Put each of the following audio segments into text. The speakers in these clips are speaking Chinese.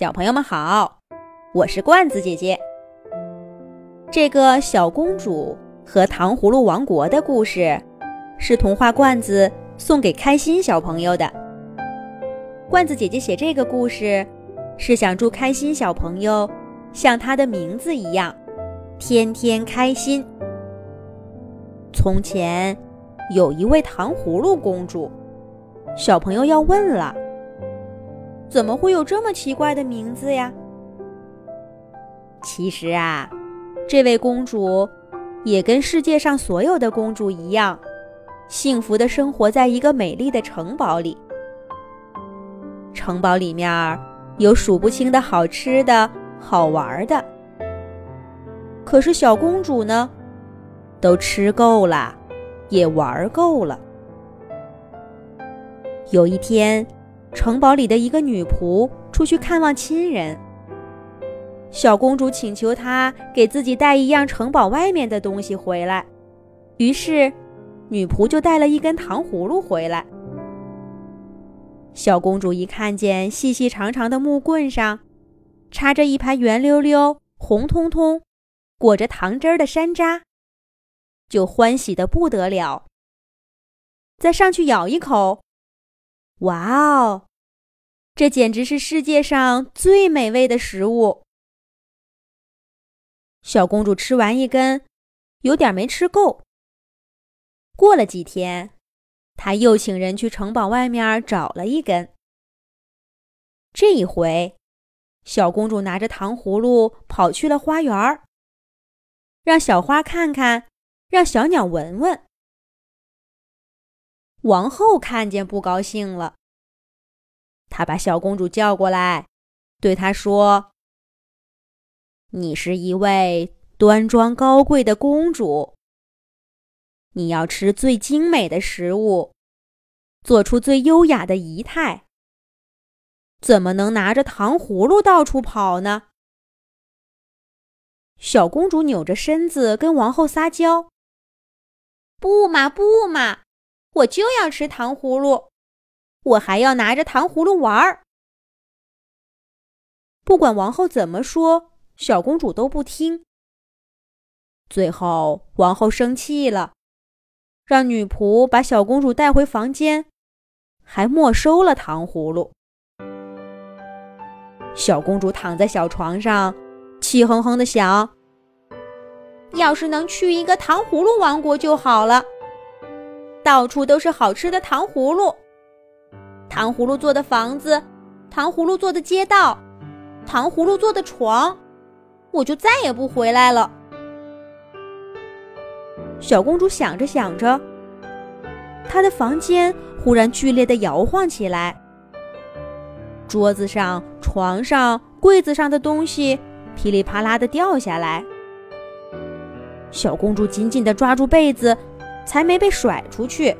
小朋友们好，我是罐子姐姐。这个小公主和糖葫芦王国的故事，是童话罐子送给开心小朋友的。罐子姐姐写这个故事，是想祝开心小朋友像她的名字一样，天天开心。从前有一位糖葫芦公主，小朋友要问了。怎么会有这么奇怪的名字呀？其实啊，这位公主也跟世界上所有的公主一样，幸福的生活在一个美丽的城堡里。城堡里面有数不清的好吃的、好玩的。可是小公主呢，都吃够了，也玩够了。有一天。城堡里的一个女仆出去看望亲人，小公主请求她给自己带一样城堡外面的东西回来，于是，女仆就带了一根糖葫芦回来。小公主一看见细细长长的木棍上插着一盘圆溜溜、红彤彤、裹着糖汁儿的山楂，就欢喜的不得了。再上去咬一口。哇哦，这简直是世界上最美味的食物！小公主吃完一根，有点没吃够。过了几天，她又请人去城堡外面找了一根。这一回，小公主拿着糖葫芦跑去了花园，让小花看看，让小鸟闻闻。王后看见不高兴了，她把小公主叫过来，对她说：“你是一位端庄高贵的公主，你要吃最精美的食物，做出最优雅的仪态，怎么能拿着糖葫芦到处跑呢？”小公主扭着身子跟王后撒娇：“不嘛，不嘛！”我就要吃糖葫芦，我还要拿着糖葫芦玩儿。不管王后怎么说，小公主都不听。最后，王后生气了，让女仆把小公主带回房间，还没收了糖葫芦。小公主躺在小床上，气哼哼的想：要是能去一个糖葫芦王国就好了。到处都是好吃的糖葫芦，糖葫芦做的房子，糖葫芦做的街道，糖葫芦做的床，我就再也不回来了。小公主想着想着，她的房间忽然剧烈的摇晃起来，桌子上、床上、柜子上的东西噼里啪啦的掉下来。小公主紧紧的抓住被子。才没被甩出去。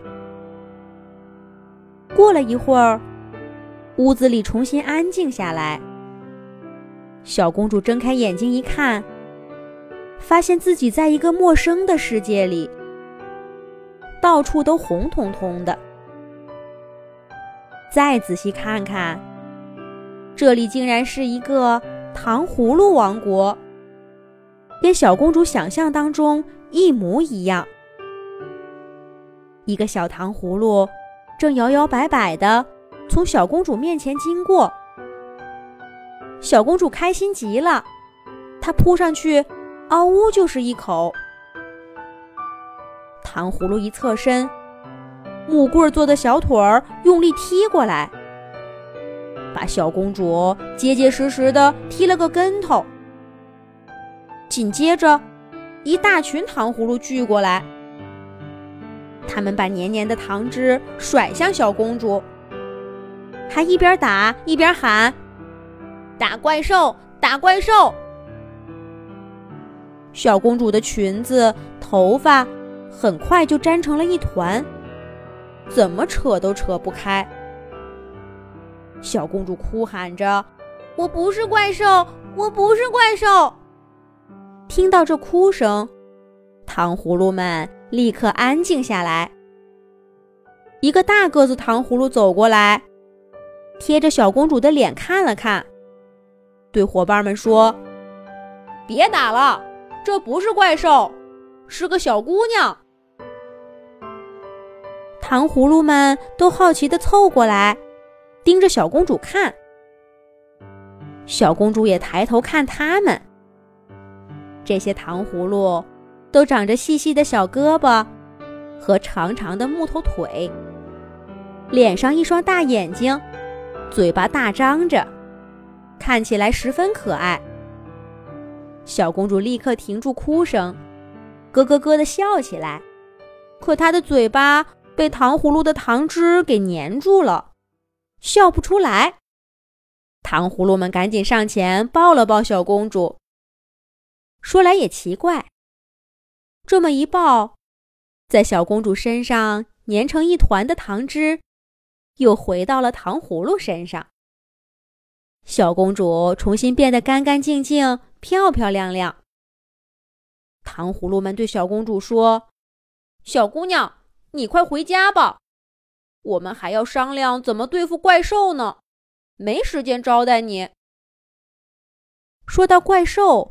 过了一会儿，屋子里重新安静下来。小公主睁开眼睛一看，发现自己在一个陌生的世界里，到处都红彤彤的。再仔细看看，这里竟然是一个糖葫芦王国，跟小公主想象当中一模一样。一个小糖葫芦正摇摇摆摆的从小公主面前经过，小公主开心极了，她扑上去，嗷呜就是一口。糖葫芦一侧身，木棍做的小腿儿用力踢过来，把小公主结结实实的踢了个跟头。紧接着，一大群糖葫芦聚过来。他们把黏黏的糖汁甩向小公主，还一边打一边喊：“打怪兽，打怪兽！”小公主的裙子、头发很快就粘成了一团，怎么扯都扯不开。小公主哭喊着：“我不是怪兽，我不是怪兽！”听到这哭声，糖葫芦们。立刻安静下来。一个大个子糖葫芦走过来，贴着小公主的脸看了看，对伙伴们说：“别打了，这不是怪兽，是个小姑娘。”糖葫芦们都好奇的凑过来，盯着小公主看。小公主也抬头看他们。这些糖葫芦都长着细细的小胳膊和长长的木头腿，脸上一双大眼睛，嘴巴大张着，看起来十分可爱。小公主立刻停住哭声，咯咯咯的笑起来。可她的嘴巴被糖葫芦的糖汁给粘住了，笑不出来。糖葫芦们赶紧上前抱了抱小公主。说来也奇怪，这么一抱，在小公主身上粘成一团的糖汁，又回到了糖葫芦身上。小公主重新变得干干净净、漂漂亮亮。糖葫芦们对小公主说：“小姑娘，你快回家吧，我们还要商量怎么对付怪兽呢，没时间招待你。”说到怪兽。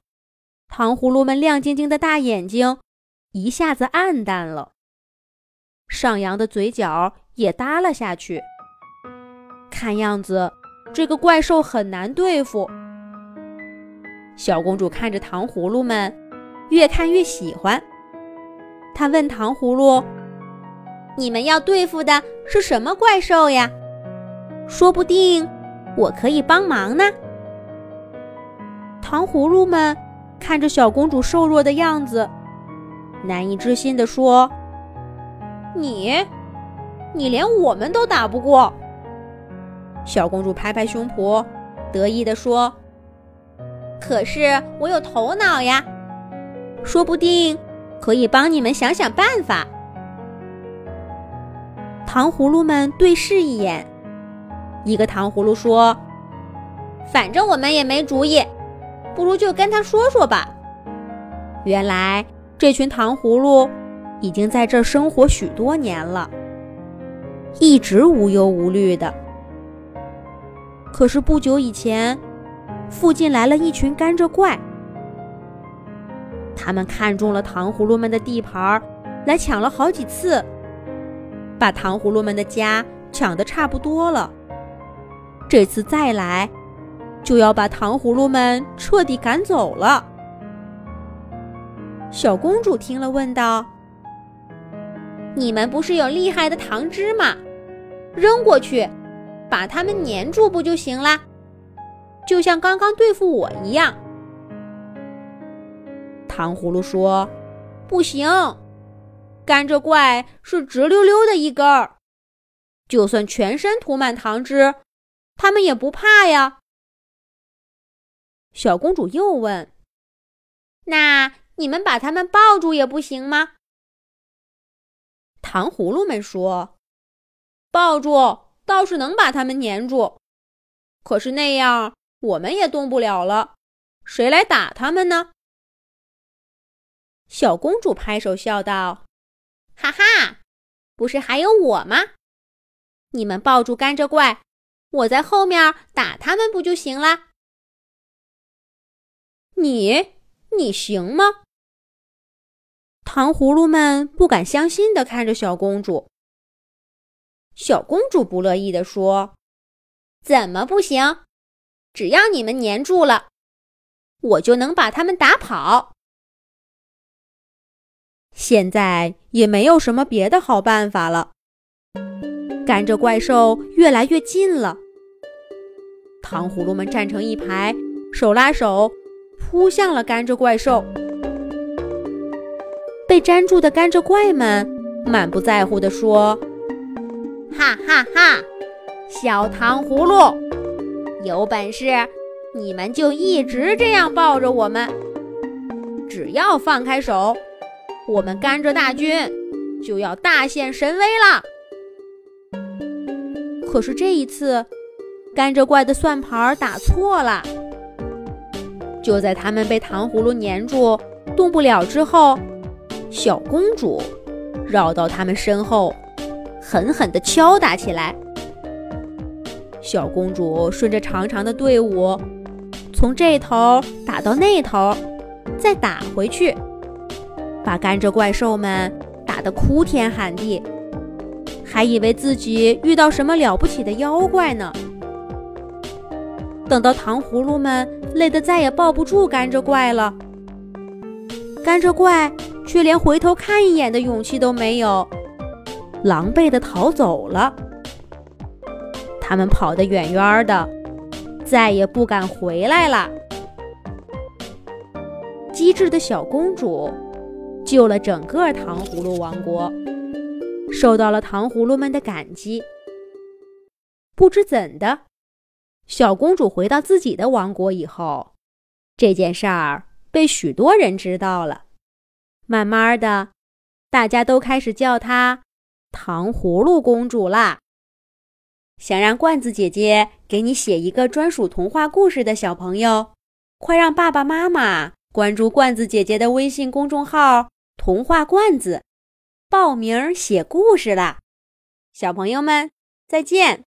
糖葫芦们亮晶晶的大眼睛一下子暗淡了，上扬的嘴角也耷拉下去。看样子，这个怪兽很难对付。小公主看着糖葫芦们，越看越喜欢。她问糖葫芦：“你们要对付的是什么怪兽呀？说不定我可以帮忙呢。”糖葫芦们。看着小公主瘦弱的样子，难以置信地说：“你，你连我们都打不过。”小公主拍拍胸脯，得意地说：“可是我有头脑呀，说不定可以帮你们想想办法。”糖葫芦们对视一眼，一个糖葫芦说：“反正我们也没主意。”不如就跟他说说吧。原来这群糖葫芦已经在这儿生活许多年了，一直无忧无虑的。可是不久以前，附近来了一群甘蔗怪，他们看中了糖葫芦们的地盘，来抢了好几次，把糖葫芦们的家抢得差不多了。这次再来。就要把糖葫芦们彻底赶走了。小公主听了，问道：“你们不是有厉害的糖汁吗？扔过去，把它们粘住不就行了？就像刚刚对付我一样。”糖葫芦说：“不行，甘蔗怪是直溜溜的一根儿，就算全身涂满糖汁，他们也不怕呀。”小公主又问：“那你们把他们抱住也不行吗？”糖葫芦们说：“抱住倒是能把他们粘住，可是那样我们也动不了了，谁来打他们呢？”小公主拍手笑道：“哈哈，不是还有我吗？你们抱住甘蔗怪，我在后面打他们不就行了？”你你行吗？糖葫芦们不敢相信的看着小公主。小公主不乐意的说：“怎么不行？只要你们粘住了，我就能把他们打跑。”现在也没有什么别的好办法了。甘蔗怪兽越来越近了，糖葫芦们站成一排，手拉手。扑向了甘蔗怪兽，被粘住的甘蔗怪们满不在乎地说：“哈哈哈，小糖葫芦，有本事你们就一直这样抱着我们，只要放开手，我们甘蔗大军就要大显神威了。”可是这一次，甘蔗怪的算盘打错了。就在他们被糖葫芦粘住动不了之后，小公主绕到他们身后，狠狠地敲打起来。小公主顺着长长的队伍，从这头打到那头，再打回去，把甘蔗怪兽们打得哭天喊地，还以为自己遇到什么了不起的妖怪呢。等到糖葫芦们累得再也抱不住甘蔗怪了，甘蔗怪却连回头看一眼的勇气都没有，狼狈地逃走了。他们跑得远远的，再也不敢回来了。机智的小公主救了整个糖葫芦王国，受到了糖葫芦们的感激。不知怎的。小公主回到自己的王国以后，这件事儿被许多人知道了。慢慢的，大家都开始叫她糖葫芦公主啦。想让罐子姐姐给你写一个专属童话故事的小朋友，快让爸爸妈妈关注罐子姐姐的微信公众号“童话罐子”，报名写故事啦！小朋友们，再见。